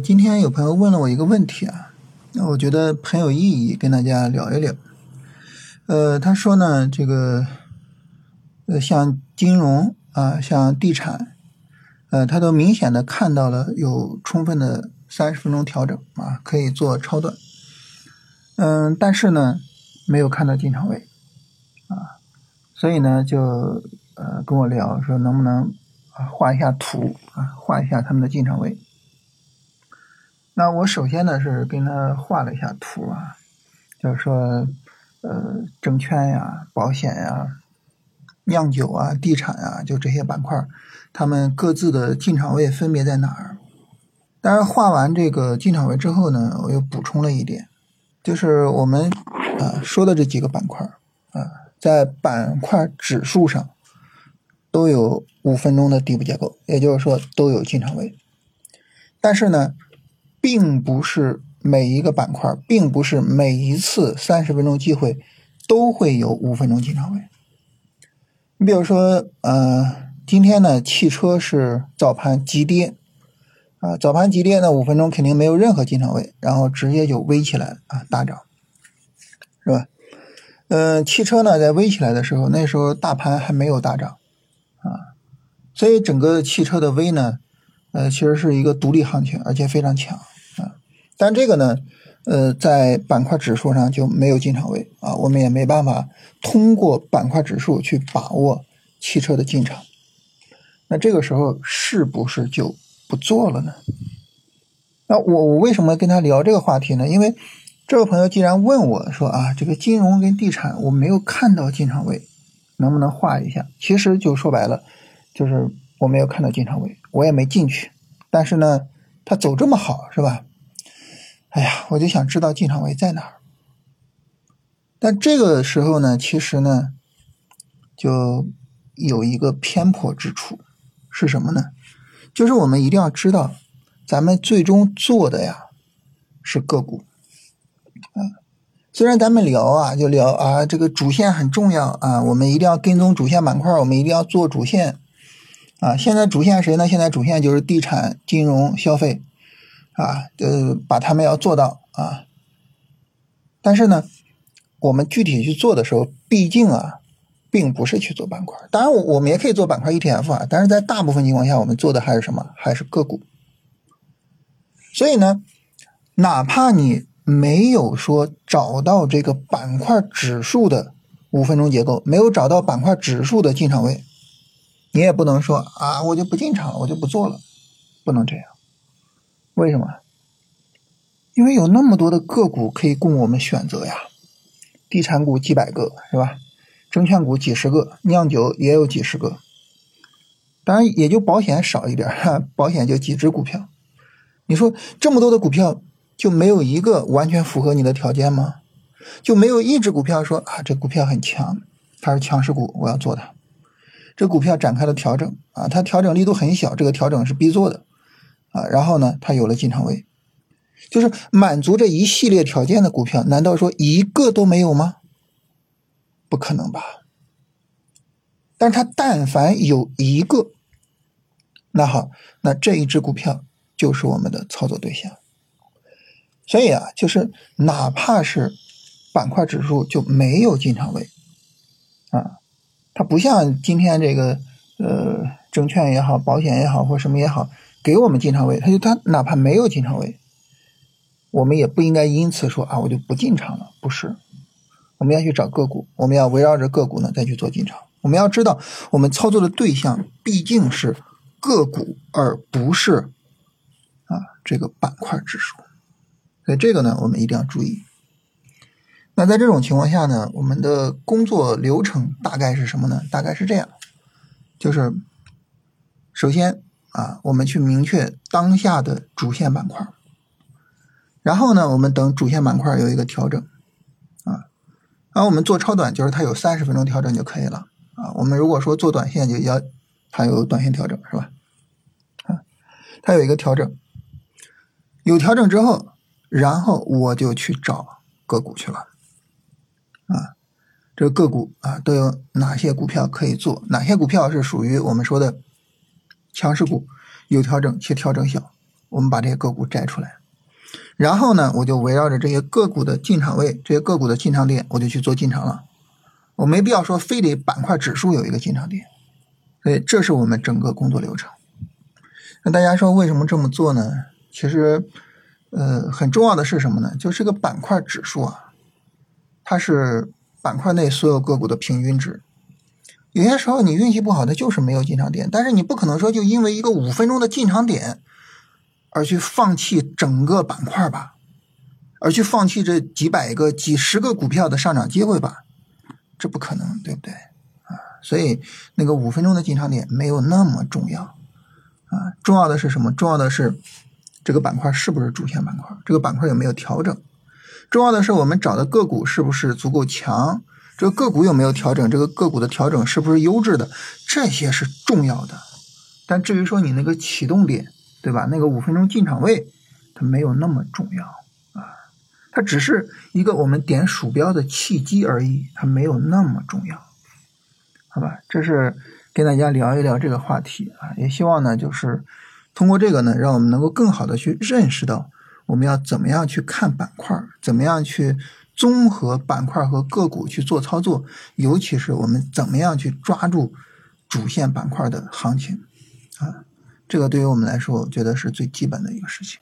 今天有朋友问了我一个问题啊，那我觉得很有意义，跟大家聊一聊。呃，他说呢，这个呃，像金融啊，像地产，呃，他都明显的看到了有充分的三十分钟调整啊，可以做超短。嗯，但是呢，没有看到进场位啊，所以呢，就呃跟我聊说，能不能啊画一下图啊，画一下他们的进场位。那我首先呢是跟他画了一下图啊，就是说，呃，证券呀、保险呀、酿酒啊、地产啊，就这些板块，他们各自的进场位分别在哪儿？当然，画完这个进场位之后呢，我又补充了一点，就是我们啊说的这几个板块啊，在板块指数上都有五分钟的底部结构，也就是说都有进场位，但是呢。并不是每一个板块，并不是每一次三十分钟机会都会有五分钟进场位。你比如说，呃，今天呢，汽车是早盘急跌，啊，早盘急跌，呢五分钟肯定没有任何进场位，然后直接就微起来啊，大涨，是吧？嗯，汽车呢，在微起来的时候，那时候大盘还没有大涨，啊，所以整个汽车的微呢，呃，其实是一个独立行情，而且非常强。但这个呢，呃，在板块指数上就没有进场位啊，我们也没办法通过板块指数去把握汽车的进场。那这个时候是不是就不做了呢？那我我为什么跟他聊这个话题呢？因为这位朋友既然问我说啊，这个金融跟地产我没有看到进场位，能不能画一下？其实就说白了，就是我没有看到进场位，我也没进去。但是呢，它走这么好，是吧？哎呀，我就想知道进场位在哪儿。但这个时候呢，其实呢，就有一个偏颇之处，是什么呢？就是我们一定要知道，咱们最终做的呀是个股。啊，虽然咱们聊啊，就聊啊，这个主线很重要啊，我们一定要跟踪主线板块，我们一定要做主线。啊，现在主线谁呢？现在主线就是地产、金融、消费。啊，呃，把他们要做到啊，但是呢，我们具体去做的时候，毕竟啊，并不是去做板块。当然，我我们也可以做板块 ETF 啊，但是在大部分情况下，我们做的还是什么？还是个股。所以呢，哪怕你没有说找到这个板块指数的五分钟结构，没有找到板块指数的进场位，你也不能说啊，我就不进场了，我就不做了，不能这样。为什么？因为有那么多的个股可以供我们选择呀，地产股几百个是吧？证券股几十个，酿酒也有几十个，当然也就保险少一点，保险就几只股票。你说这么多的股票，就没有一个完全符合你的条件吗？就没有一只股票说啊，这股票很强，它是强势股，我要做它。这股票展开了调整啊，它调整力度很小，这个调整是必做的。啊，然后呢，它有了进场位，就是满足这一系列条件的股票，难道说一个都没有吗？不可能吧。但是它但凡有一个，那好，那这一只股票就是我们的操作对象。所以啊，就是哪怕是板块指数就没有进场位，啊，它不像今天这个呃，证券也好，保险也好，或什么也好。给我们进场位，他就他哪怕没有进场位，我们也不应该因此说啊，我就不进场了。不是，我们要去找个股，我们要围绕着个股呢再去做进场。我们要知道，我们操作的对象毕竟是个股，而不是啊这个板块指数。所以这个呢，我们一定要注意。那在这种情况下呢，我们的工作流程大概是什么呢？大概是这样，就是首先。啊，我们去明确当下的主线板块，然后呢，我们等主线板块有一个调整，啊，然后我们做超短就是它有三十分钟调整就可以了，啊，我们如果说做短线就要它有短线调整是吧？啊，它有一个调整，有调整之后，然后我就去找个股去了，啊，这个个股啊都有哪些股票可以做？哪些股票是属于我们说的？强势股有调整且调整小，我们把这些个股摘出来，然后呢，我就围绕着这些个股的进场位、这些个股的进场点，我就去做进场了。我没必要说非得板块指数有一个进场点，所以这是我们整个工作流程。那大家说为什么这么做呢？其实，呃，很重要的是什么呢？就是个板块指数啊，它是板块内所有个股的平均值。有些时候你运气不好，它就是没有进场点，但是你不可能说就因为一个五分钟的进场点而去放弃整个板块吧，而去放弃这几百个、几十个股票的上涨机会吧。这不可能，对不对啊？所以那个五分钟的进场点没有那么重要啊，重要的是什么？重要的是这个板块是不是主线板块？这个板块有没有调整？重要的是我们找的个股是不是足够强？这个个股有没有调整？这个个股的调整是不是优质的？这些是重要的。但至于说你那个启动点，对吧？那个五分钟进场位，它没有那么重要啊。它只是一个我们点鼠标的契机而已，它没有那么重要，好吧？这是跟大家聊一聊这个话题啊，也希望呢，就是通过这个呢，让我们能够更好的去认识到我们要怎么样去看板块，怎么样去综合板块和个股去做操作，尤其是我们怎么样去抓住主线板块的行情啊，这个对于我们来说，我觉得是最基本的一个事情。